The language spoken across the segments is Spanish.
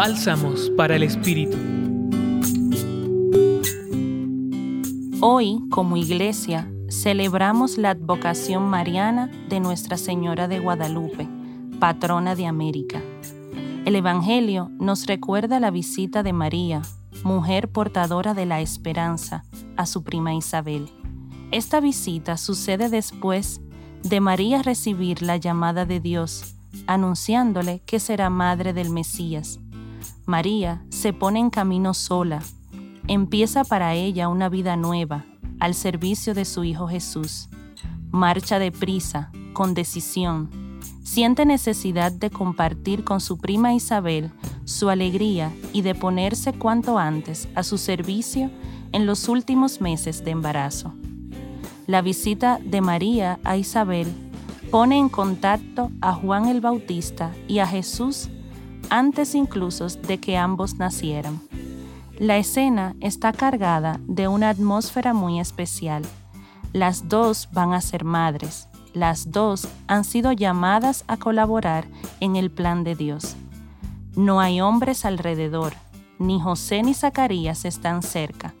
Bálsamos para el Espíritu. Hoy, como iglesia, celebramos la advocación mariana de Nuestra Señora de Guadalupe, patrona de América. El Evangelio nos recuerda la visita de María, mujer portadora de la esperanza, a su prima Isabel. Esta visita sucede después de María recibir la llamada de Dios, anunciándole que será madre del Mesías. María se pone en camino sola, empieza para ella una vida nueva, al servicio de su Hijo Jesús. Marcha deprisa, con decisión. Siente necesidad de compartir con su prima Isabel su alegría y de ponerse cuanto antes a su servicio en los últimos meses de embarazo. La visita de María a Isabel pone en contacto a Juan el Bautista y a Jesús antes incluso de que ambos nacieran. La escena está cargada de una atmósfera muy especial. Las dos van a ser madres. Las dos han sido llamadas a colaborar en el plan de Dios. No hay hombres alrededor, ni José ni Zacarías están cerca.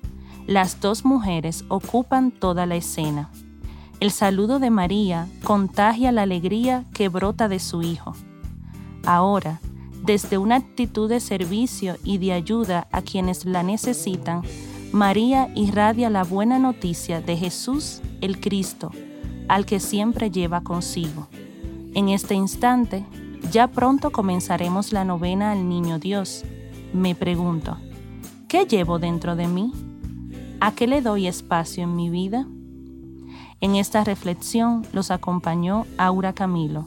Las dos mujeres ocupan toda la escena. El saludo de María contagia la alegría que brota de su hijo. Ahora, desde una actitud de servicio y de ayuda a quienes la necesitan, María irradia la buena noticia de Jesús el Cristo, al que siempre lleva consigo. En este instante, ya pronto comenzaremos la novena al Niño Dios. Me pregunto, ¿qué llevo dentro de mí? ¿A qué le doy espacio en mi vida? En esta reflexión los acompañó Aura Camilo,